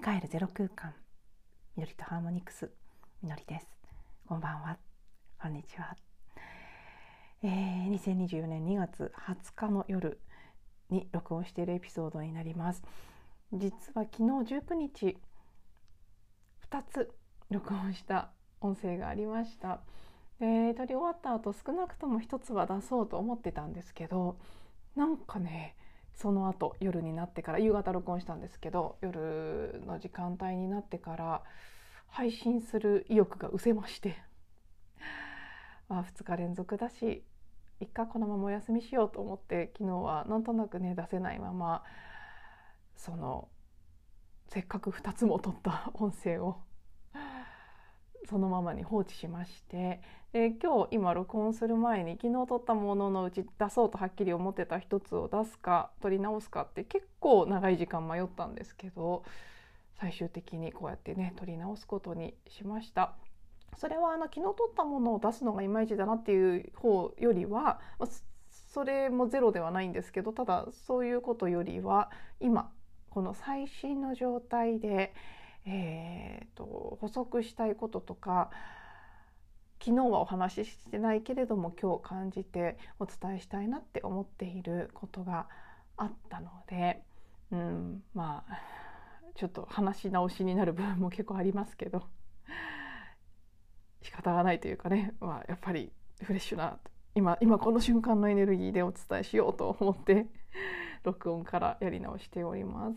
に帰るゼロ空間みのりとハーモニクスみのりです。こんばんは。こんにちは、えー、2024年2月20日の夜に録音しているエピソードになります。実は昨日19日2つ録音した音声がありました。で撮り終わった後少なくとも1つは出そうと思ってたんですけどなんかねその後夜になってから夕方録音したんですけど夜の時間帯になってから配信する意欲が失せまして まあ2日連続だし一回このままお休みしようと思って昨日はなんとなくね出せないままそのせっかく2つも撮った音声をそのままに放置しましてで今日今録音する前に昨日撮ったもののうち出そうとはっきり思ってた一つを出すか撮り直すかって結構長い時間迷ったんですけど最終的にこうやってね撮り直すことにしました。それはあの昨日撮ったものを出すのがいまいちだなっていう方よりは、まそれもゼロではないんですけどただそういうことよりは今この最新の状態でえーと、補足したいこととか昨日はお話ししてないけれども今日感じてお伝えしたいなって思っていることがあったので、うん、まあちょっと話し直しになる部分も結構ありますけど仕方がないというかね、まあ、やっぱりフレッシュな今今この瞬間のエネルギーでお伝えしようと思って録音からやり直しております。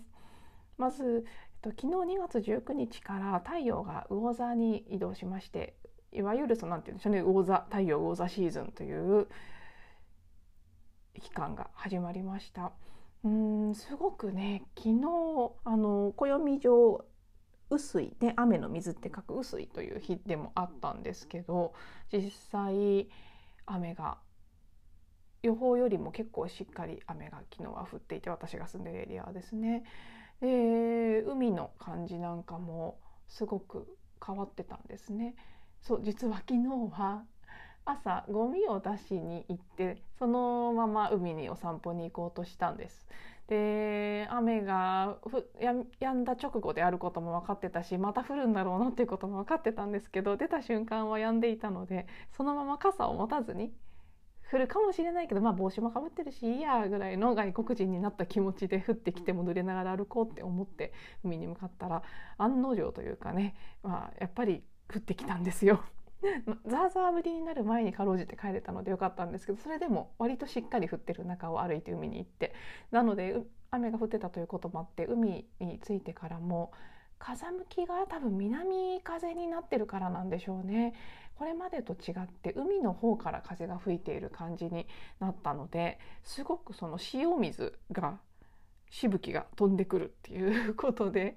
まず昨日2月19日から太陽が魚座に移動しましていわゆるそのなんて言うんでしょうね魚座太陽魚座シーズンという期間が始まりました。うんすごくね昨日あの暦上雨水で雨の水って書く雨水という日でもあったんですけど実際雨が予報よりも結構しっかり雨が昨日は降っていて私が住んでるエリアはですね。で海の感じなんかもすごく変わってたんですね。そう実は昨日は朝ゴミを出しに行ってそのまま海にお散歩に行こうとしたんです。で雨がやんだ直後であることも分かってたしまた降るんだろうなっていうことも分かってたんですけど出た瞬間は止んでいたのでそのまま傘を持たずに降るかもしれないけど、まあ、帽子もかぶってるしいいやぐらいの外国人になった気持ちで降ってきても濡れながら歩こうって思って海に向かったら案の定というかね、まあ、やっぱり降ってきたんですよ。ザーザー降りになる前にかろうじて帰れたのでよかったんですけどそれでも割としっかり降ってる中を歩いて海に行ってなので雨が降ってたということもあって海に着いてからも風向きが多分南風になってるからなんでしょうね。これまでと違って海の方から風が吹いている感じになったのですごくその塩水がしぶきが飛んでくるっていうことで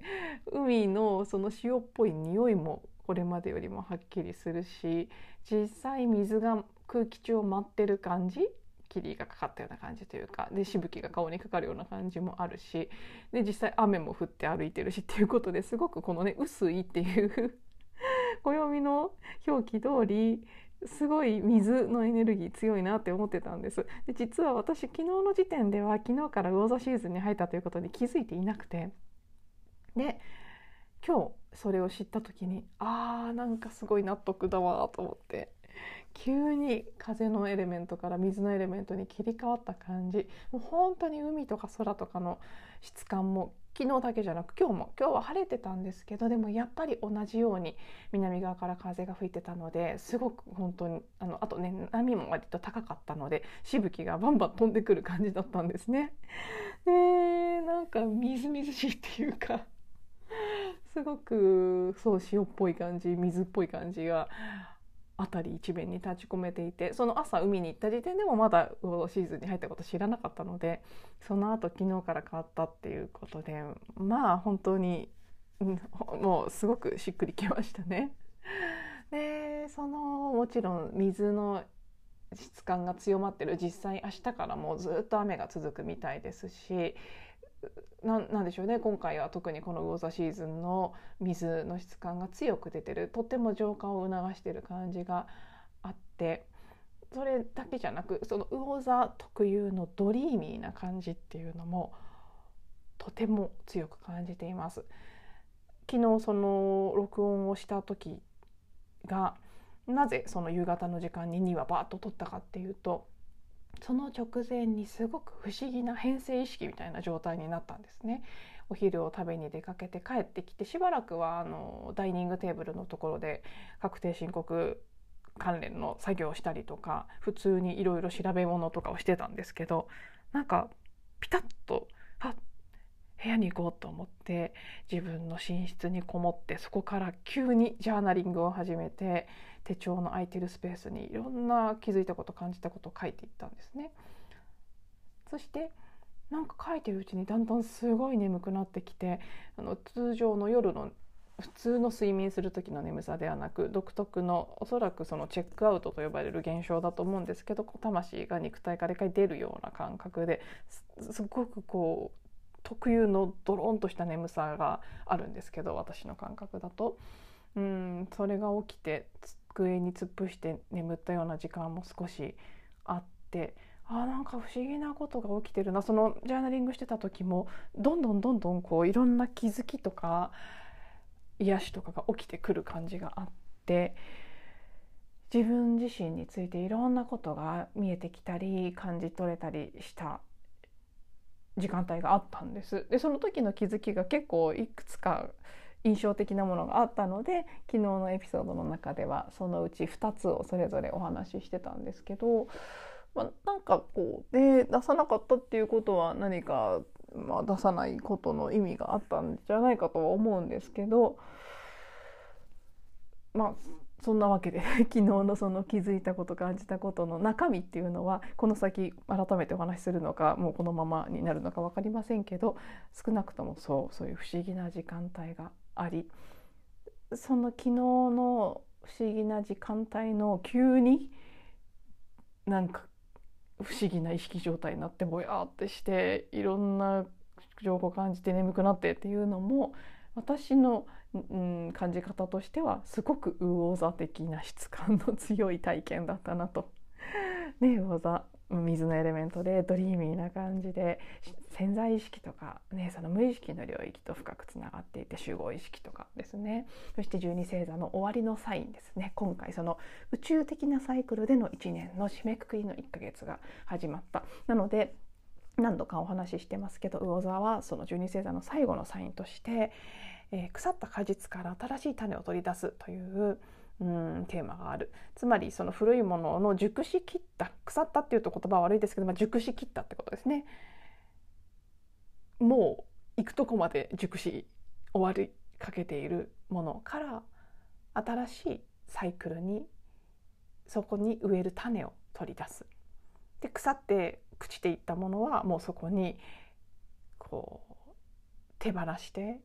海のその塩っぽい匂いもこれまでよりもはっきりするし実際水が空気中を舞ってる感じ霧がかかったような感じというかでしぶきが顔にかかるような感じもあるしで実際雨も降って歩いてるしっていうことですごくこのね薄いっていう 暦の表記通りすごい水のエネルギー強いなって思ってたんです。で実は私昨日の時点では昨日から魚座シーズンに入ったということに気づいていなくてで今日それを知った時にあーなんかすごい納得だわと思って。急に風のエレメントから水のエレメントに切り替わった感じもう本当に海とか空とかの質感も昨日だけじゃなく今日も今日は晴れてたんですけどでもやっぱり同じように南側から風が吹いてたのですごく本当にあのあとね波も割と高かったのでしぶきがバンバン飛んでくる感じだったんですね。でなんかみずみずしいっていうかすごくそう塩っぽい感じ水っぽい感じが辺り一面に立ち込めていてその朝海に行った時点でもまだ魚シーズンに入ったこと知らなかったのでその後昨日から変わったっていうことでまあ本当に、うん、もうすごくしっくりきましたね。でそのもちろん水の質感が強まってる実際明日からもうずっと雨が続くみたいですしなんでしょうね。今回は特にこの魚座シーズンの水の質感が強く出てる。とっても浄化を促してる感じがあって。それだけじゃなくその魚座特有のドリーミーな感じっていうのもとても強く感じています。昨日その録音をした時がなぜその夕方の時間に2話バーッと撮ったかっていうとその直前にすごく不思議な変性意識みたいな状態になったんですね。お昼を食べに出かけて帰ってきてしばらくはあのダイニングテーブルのところで確定申告関連の作業をしたりとか普通にいろいろ調べ物とかをしてたんですけどなんかピタッとあ部屋に行こうと思って自分の寝室にこもってそこから急にジャーナリングを始めて手帳の空いてるスペースにいろんな気づいたこと感じたことを書いていったんですね。そしてなんか書いてるうちにだんだんすごい眠くなってきてあの通常の夜の普通の睡眠する時の眠さではなく独特のおそらくそのチェックアウトと呼ばれる現象だと思うんですけど魂が肉体から一回出るような感覚ですごくこう特有のドロンとした眠さがあるんですけど私の感覚だとうんそれが起きて机に突っ伏して眠ったような時間も少しあってあなんか不思議なことが起きてるなそのジャーナリングしてた時もどんどんどんどんこういろんな気づきとか癒しとかが起きてくる感じがあって自分自身についていろんなことが見えてきたり感じ取れたりした時間帯があったんです。でその時の気づきが結構いくつか印象的なものがあったので昨日のエピソードの中ではそのうち2つをそれぞれお話ししてたんですけどまあ、なんかこうで出さなかったっていうことは何か、まあ、出さないことの意味があったんじゃないかとは思うんですけどまあそんなわけで 昨日のその気づいたこと感じたことの中身っていうのはこの先改めてお話しするのかもうこのままになるのか分かりませんけど少なくともそうそういう不思議な時間帯がありその昨日の不思議な時間帯の急になんか不思議な意識状態になってぼやーってしていろんな情報感じて眠くなってっていうのも私の、うん、感じ方としてはすごく魚座的な質感の強い体験だったなと。ね魚座水のエレメントでドリーミーな感じで潜在意識とか、ね、その無意識の領域と深くつながっていて集合意識とかですね。そして十二星座の終わりのサインですね。今回その宇宙的なサイクルでの1年の締めくくりの1ヶ月が始まった。なので何度かお話ししてますけど魚座はその十二星座の最後のサインとして、えー、腐った果実から新しい種を取り出すといううんテーマがある。つまりその古いものの熟しきった腐ったっていうと言葉は悪いですけど、まあ、熟しきったってことですね。もう行くとこまで熟し終わりかけているものから新しいサイクルにそこに植える種を取り出す。で腐って朽ちていったものはもうそこにこう手放して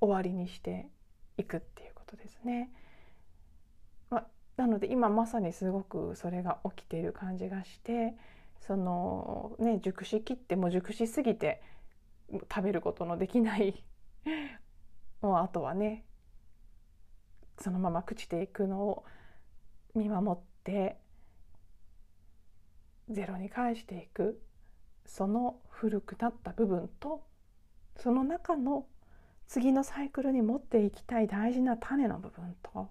終わりにしていくっていうことですね。なので今まさにすごくそれが起きている感じがしてそのね熟しきっても熟しすぎて食べることのできない もうあとはねそのまま朽ちていくのを見守ってゼロに返していくその古くなった部分とその中の次のサイクルに持っていきたい大事な種の部分と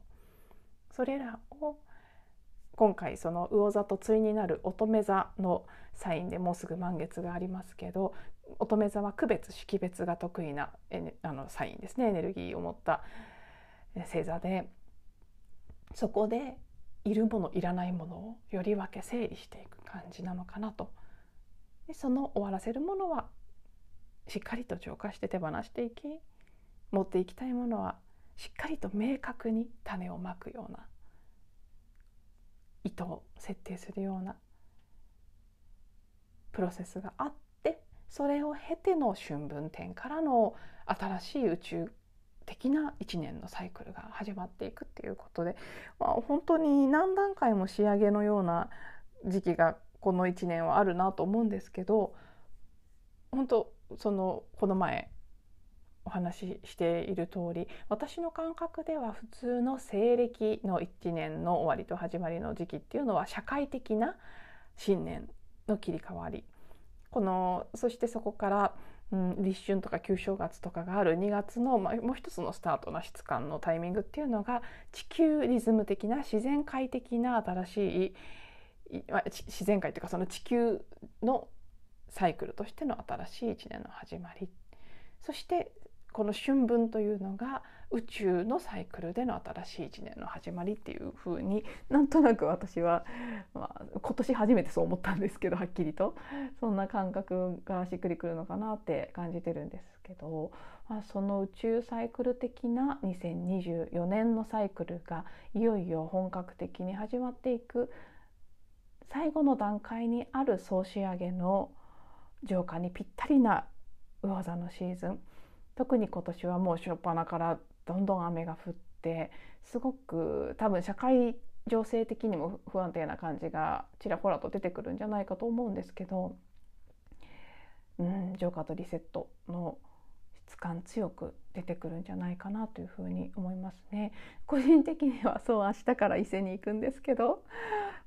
それらを今回その魚座と対になる乙女座のサインでもうすぐ満月がありますけど乙女座は区別識別が得意なあのサインですね。エネルギーを持った星座でそこでいるものいらないものをより分け整理していく感じなのかなと。でその終わらせるものはしっかりと浄化して手放していき持っていきたいものはしっかりと明確に種をまくような意図を設定するようなプロセスがあってそれを経ての春分点からの新しい宇宙的な1年のサイクルが始まっていくっていうことで、まあ、本当に何段階も仕上げのような時期がこの1年はあるなと思うんですけど本当そのこの前お話ししている通り私の感覚では普通の西暦の1年の終わりと始まりの時期っていうのは社会的な新年の切り替わり。このそしてそこからうん、立春とか旧正月とかがある2月の、まあ、もう一つのスタートの質感のタイミングっていうのが地球リズム的な自然界的な新しい、まあ、自然界というかその地球のサイクルとしての新しい一年の始まり。そしてこの春分というのが宇宙のサイクルでの新しい一年の始まりっていう風になんとなく私は、まあ、今年初めてそう思ったんですけどはっきりと。そんな感覚がしっくりくるのかなって感じてるんですけど、まあ、その宇宙サイクル的な2024年のサイクルがいよいよ本格的に始まっていく最後の段階にある総仕上げの浄化にぴったりな魚座のシーズン。特に今年はもう初っ端からどんどん雨が降ってすごく多分社会情勢的にも不安定な感じがちらほらと出てくるんじゃないかと思うんですけど、うん、浄化とリセットの質感強く出てくるんじゃないかなというふうに思いますね。個人的にはそう明日から伊勢に行くんですけど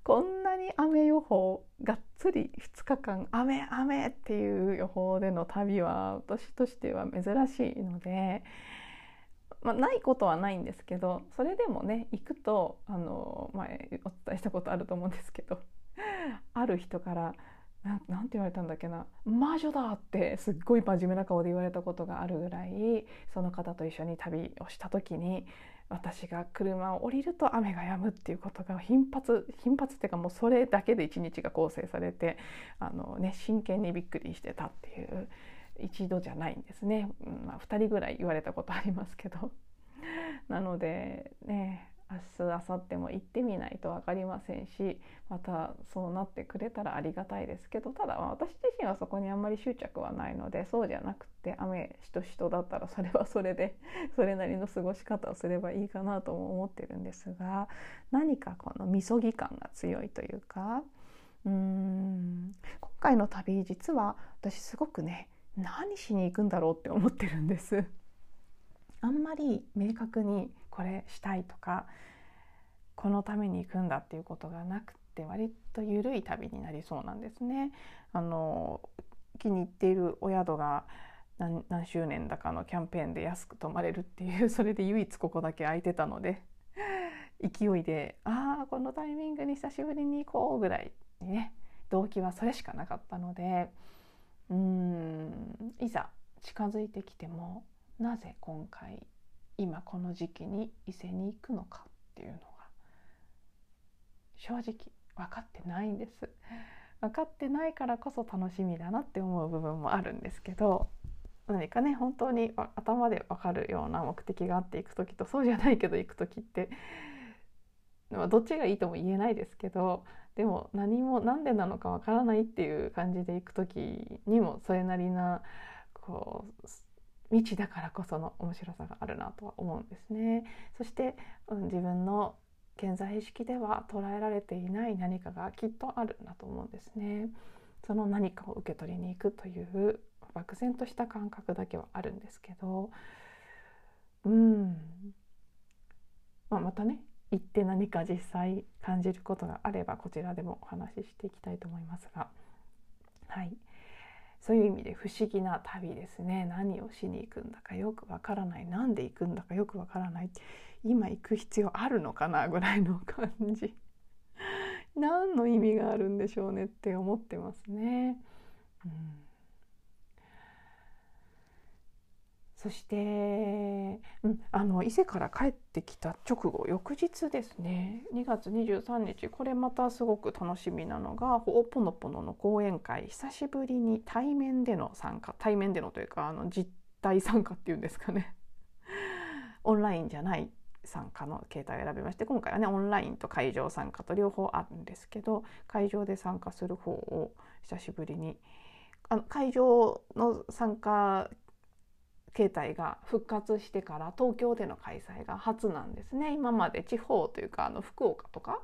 こんなに雨予報がっつり2日間雨雨っていう予報での旅は私としては珍しいので。まあ、ないことはないんですけどそれでもね行くとあの前お伝えしたことあると思うんですけどある人からななんて言われたんだっけな「魔女だ!」ってすっごい真面目な顔で言われたことがあるぐらいその方と一緒に旅をした時に私が車を降りると雨が止むっていうことが頻発頻発っていうかもうそれだけで一日が構成されてあの、ね、真剣にびっくりしてたっていう一度じゃないんですね、うんまあ、2人ぐらい言われたことありますけどなのでね明日明後日も行ってみないと分かりませんしまたそうなってくれたらありがたいですけどただ私自身はそこにあんまり執着はないのでそうじゃなくて雨しとしとだったらそれはそれで それなりの過ごし方をすればいいかなとも思ってるんですが何かこのみそぎ感が強いというかうーん今回の旅実は私すごくね何しに行くんだろうって思ってるんです。あんまり明確にこれしたいとかこのために行くんだっていうことがなくて割と緩い旅になりそうなんですね。あの気に入っているお宿が何何周年だかのキャンペーンで安く泊まれるっていう それで唯一ここだけ空いてたので勢いで「ああこのタイミングに久しぶりに行こう」ぐらいにね動機はそれしかなかったのでうーんいざ近づいてきてもなぜ今回今この時期に伊勢に行くのかっていうのが正直分かってないんです。分かってないからこそ楽しみだなって思う部分もあるんですけど何かね本当に頭で分かるような目的があっていく時とそうじゃないけど行く時ってどっちがいいとも言えないですけどでも何も何でなのか分からないっていう感じで行く時にもそれなりなこう未知だからこその面白さがあるなとは思うんですね。そして、うん、自分の現在意識では捉えられていない何かがきっとあるなと思うんですね。その何かを受け取りに行くという漠然とした感覚だけはあるんですけど、うんまあ、またね行って何か実際感じることがあればこちらでもお話ししていきたいと思いますがはい。そういう意味で不思議な旅ですね。何をしに行くんだかよくわからない。何で行くんだかよくわからない。今行く必要あるのかなぐらいの感じ。何の意味があるんでしょうねって思ってますね。うん。そして、うん、あの伊勢から帰ってきた直後翌日ですね2月23日これまたすごく楽しみなのがほおぽのぽのの講演会久しぶりに対面での参加対面でのというかあの実体参加っていうんですかね。オンラインじゃない参加の形態を選びまして今回はねオンラインと会場参加と両方あるんですけど会場で参加する方を久しぶりにあの会場の参加形態が復活してから東京での開催が初なんですね。今まで地方というかあの福岡とか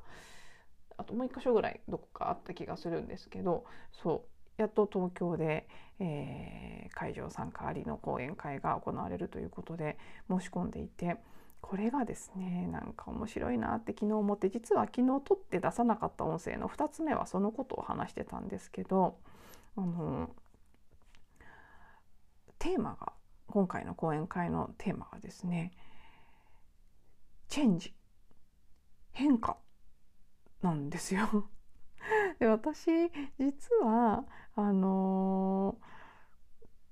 あともう一箇所ぐらいどこかあった気がするんですけどそうやっと東京で、えー、会場参加ありの講演会が行われるということで申し込んでいてこれがですねなんか面白いなって昨日思って実は昨日撮って出さなかった音声の2つ目はそのことを話してたんですけどあのテーマが今回の講演会のテーマがですねチェンジ変化なんですよ。で私実はあの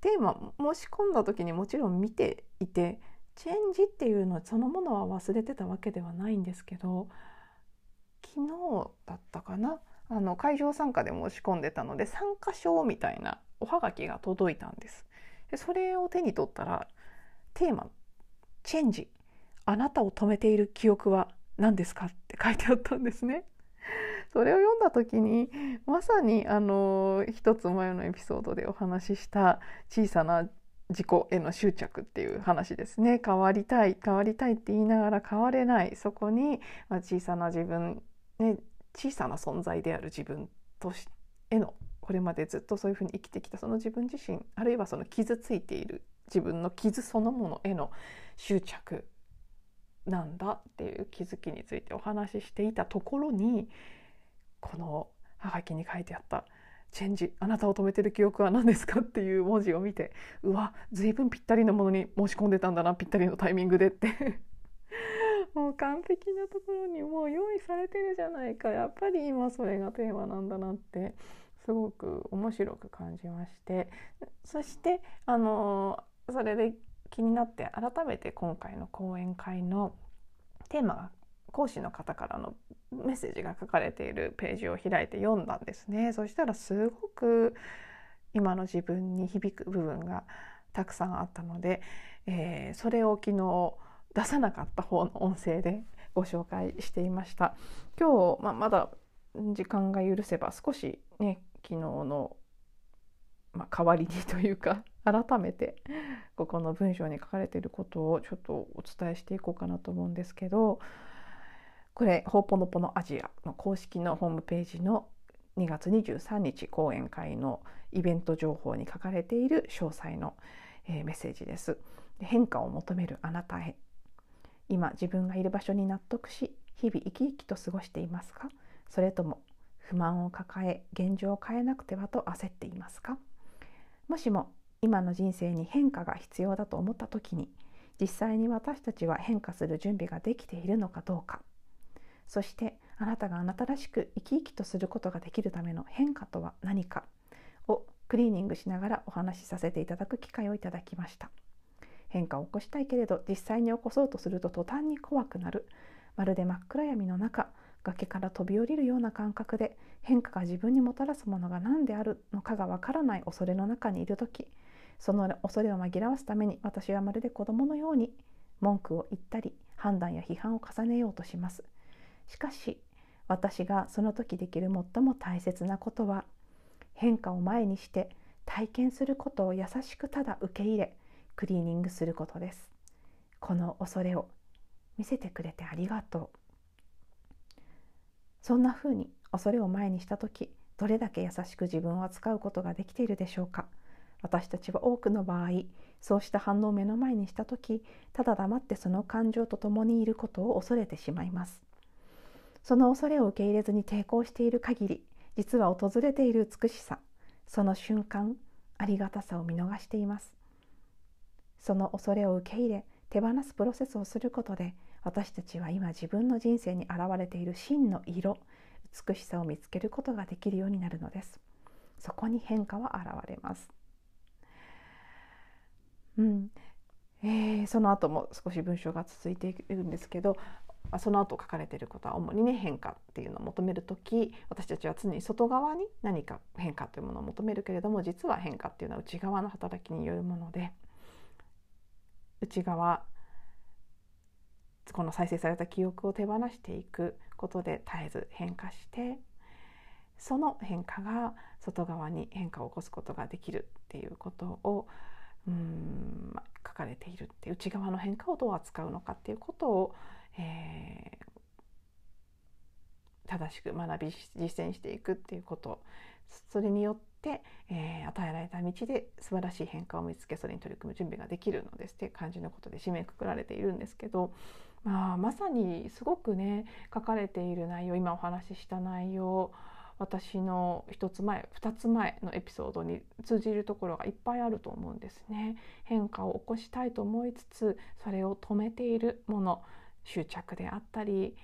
テーマ申し込んだ時にもちろん見ていてチェンジっていうのそのものは忘れてたわけではないんですけど昨日だったかなあの会場参加で申し込んでたので参加証みたいなおはがきが届いたんです。でそれを手に取ったらテーマ「チェンジあなたを止めている記憶は何ですか?」って書いてあったんですね。それを読んだ時にまさにあの一つ前のエピソードでお話しした小さな自己への執着っていう話ですね変わりたい変わりたいって言いながら変われないそこに、まあ、小さな自分、ね、小さな存在である自分としてのこれまでずっとそういうふうに生きてきたその自分自身あるいはその傷ついている自分の傷そのものへの執着なんだっていう気づきについてお話ししていたところにこのはがきに書いてあった「チェンジあなたを止めてる記憶は何ですか?」っていう文字を見てうわ随分ぴったりのものに申し込んでたんだなぴったりのタイミングでってもう完璧なところにもう用意されてるじゃないかやっぱり今それがテーマなんだなってすごく面白く感じましてそしてあのそれで気になって改めて今回の講演会のテーマが講師の方からのメッセージが書かれているページを開いて読んだんですね。そしたらすごく今の自分に響く部分がたくさんあったので、えー、それを昨日出さなかった方の音声でご紹介していました。今日、まあ、まだ時間が許せば少しね昨日の、まあ、代わりにというか 改めてここの文章に書かれていることをちょっとお伝えしていこうかなと思うんですけどこれほうぽのぽのアジアの公式のホームページの2月23日講演会のイベント情報に書かれている詳細の、えー、メッセージです。変化を求めるあなたへ今自分がいる場所に納得し日々生き生きと過ごしていますか？それとも不満を抱え現状を変えなくてはと焦っていますか？もしも今の人生に変化が必要だと思った時に実際に私たちは変化する準備ができているのかどうか。そしてあなたがあなたらしく生き生きとすることができるための変化とは何か？をクリーニングしながらお話しさせていただく機会をいただきました。変化を起こしたいけれど実際に起こそうとすると途端に怖くなる。まるで真っ暗闇の中崖から飛び降りるような感覚で変化が自分にもたらすものが何であるのかがわからない恐れの中にいる時その恐れを紛らわすために私はまるで子供のように文句を言ったり判断や批判を重ねようとします。しかし私がその時できる最も大切なことは変化を前にして体験することを優しくただ受け入れクリーニングすることです。この恐れを見せてくれてありがとう。そんなふうに恐れを前にした時どれだけ優しく自分を扱うことができているでしょうか。私たちは多くの場合そうした反応を目の前にした時ただ黙ってその感情と共にいることを恐れてしまいます。その恐れを受け入れずに抵抗している限り実は訪れている美しさその瞬間ありがたさを見逃しています。その恐れを受け入れ手放すプロセスをすることで私たちは今自分の人生に現れている真の色美しさを見つけることができるようになるのです。そこに変化は現れます。うん。えー、その後も少し文章が続いているんですけどその後書かれていることは主にね変化っていうのを求める時私たちは常に外側に何か変化というものを求めるけれども実は変化っていうのは内側の働きによるもので内側この再生された記憶を手放していくことで絶えず変化してその変化が外側に変化を起こすことができるっていうことをうん、書かれているって内側の変化をどう扱うのかっていうことをえー、正しく学び実践していくっていうこと。それによって、えー、与えられた道で素晴らしい変化を見つけそれに取り組む準備ができるのですって感じのことで締めくくられているんですけど、まあ、まさにすごくね書かれている内容今お話しした内容私の1つ前2つ前のエピソードに通じるところがいっぱいあると思うんですね。変化を起こしたいと思いつつそれを止めているもの執着であったり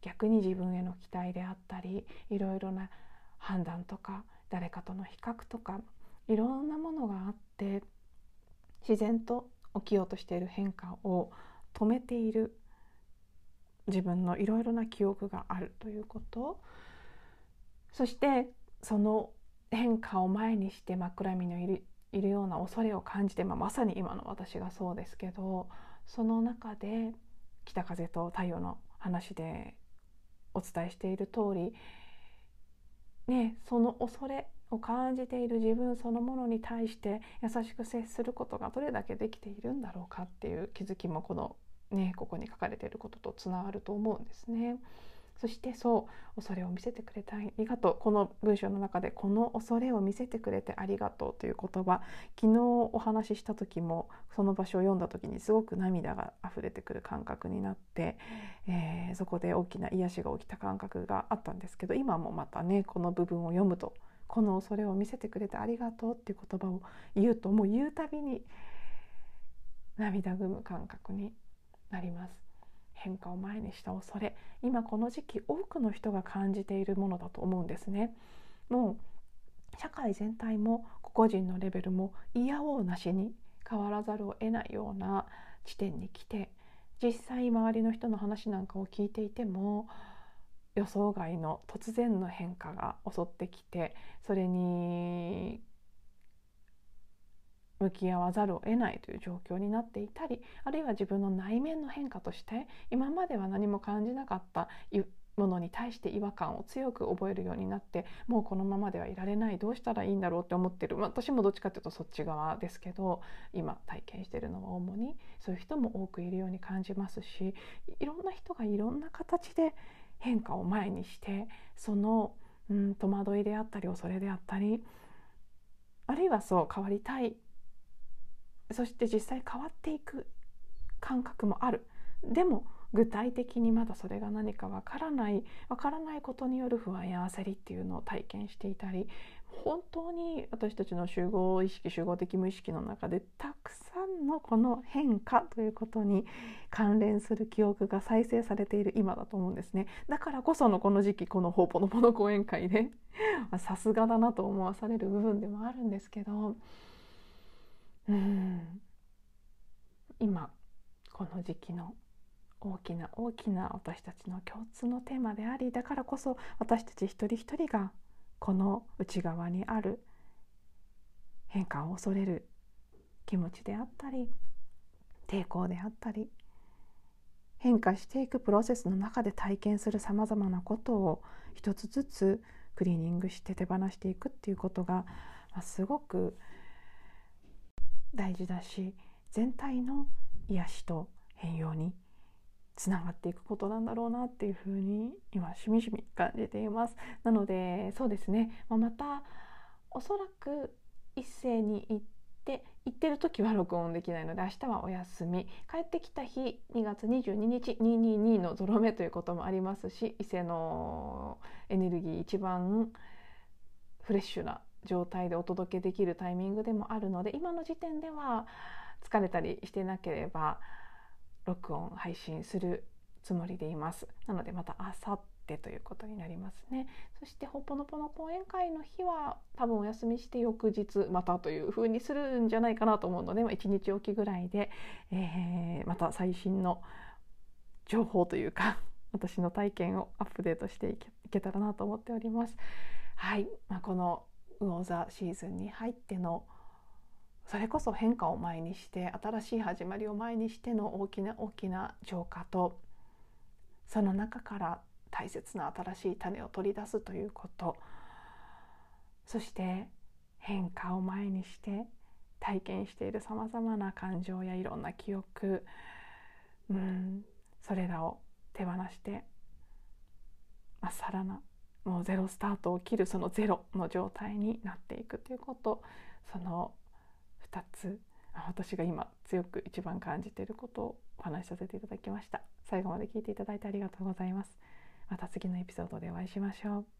逆に自分への期待であったりいろいろな判断とか誰かとの比較とかいろんなものがあって自然と起きようとしている変化を止めている自分のいろいろな記憶があるということ。そしてその変化を前にして真っ暗闇のいるいるような恐れを感じて、まあ、まさに今の私がそうですけどその中で北風と太陽の話でお伝えしている通りねその恐れを感じている自分そのものに対して優しく接することがどれだけできているんだろうかっていう気づきもこのねここに書かれていることとつながると思うんですね。そしてそう恐れを見せてくれてありがとうこの文章の中でこの恐れを見せてくれてありがとうという言葉昨日お話しした時もその場所を読んだ時にすごく涙が溢れてくる感覚になって、えー、そこで大きな癒しが起きた感覚があったんですけど今もまたねこの部分を読むとこの恐れを見せてくれてありがとうっていう言葉を言うともう言うたびに涙ぐむ感覚になります。変化を前にした恐れ。今この時期多くの人が感じているものだと思うんですね。もう社会全体も個々人のレベルも嫌おうなしに変わらざるを得ないような地点に来て実際周りの人の話なんかを聞いていても予想外の突然の変化が襲ってきてそれに向き合わざるを得ないという状況になっていたりあるいは自分の内面の変化として今までは何も感じなかったものに対して違和感を強く覚えるようになってもうこのままではいられないどうしたらいいんだろうって思ってる、まあ、私もどっちかっていうとそっち側ですけど今体験してるのは主にそういう人も多くいるように感じますしいろんな人がいろんな形で変化を前にしてその、うん、戸惑いであったり恐れであったりあるいはそう変わりたいそして実際変わっていく感覚もある。でも具体的にまだそれが何かわからないわからないことによる不安や焦りっていうのを体験していたり本当に私たちの集合意識集合的無意識の中でたくさんのこの変化ということに関連する記憶が再生されている今だと思うんですね。だからこそのこの時期この「ほうぽのぽの講演会で さすがだなと思わされる部分でもあるんですけどうん。今この時期の大きな大きな私たちの共通のテーマでありだからこそ私たち一人一人がこの内側にある変化を恐れる。気持ちであったり抵抗であったり変化していくプロセスの中で体験するさまざまなことを一つずつクリーニングして手放していくっていうことがすごく大事だし全体の癒しと変容につながっていくことなんだろうなっていうふうに今しみじみ感じています。なのでそうですね、まあ、またおそらく一斉に行って行ってる時は録音できないので明日はお休み帰ってきた日2月22日222のゾロ目ということもありますし伊勢のエネルギー一番フレッシュな状態でお届けできるタイミングでもあるので今の時点では疲れたりしてなければ録音配信するつもりでいます。なのでまたあさってということになりますね。そしてほぽのぽの講演会の日は多分お休みして翌日またという風にするんじゃないかなと思うので、まあ、1日おきぐらいで、えー、また最新の情報というか 私の体験をアップデートしていけたらなと思っております。はい、まあ、この魚座シーズンに入ってのそれこそ変化を前にして新しい始まりを前にしての大きな大きな浄化とその中から大切な新しい種を取り出すということ。そして変化を前にして体験しているさまざまな感情やいろんな記憶うんそれらを手放してまっさらなもうゼロスタートを切るそのゼロの状態になっていくということその2つ私が今強く一番感じていることをお話しさせていただきました。最後まで聞いていただいてありがとうございます。また次のエピソードでお会いしましょう。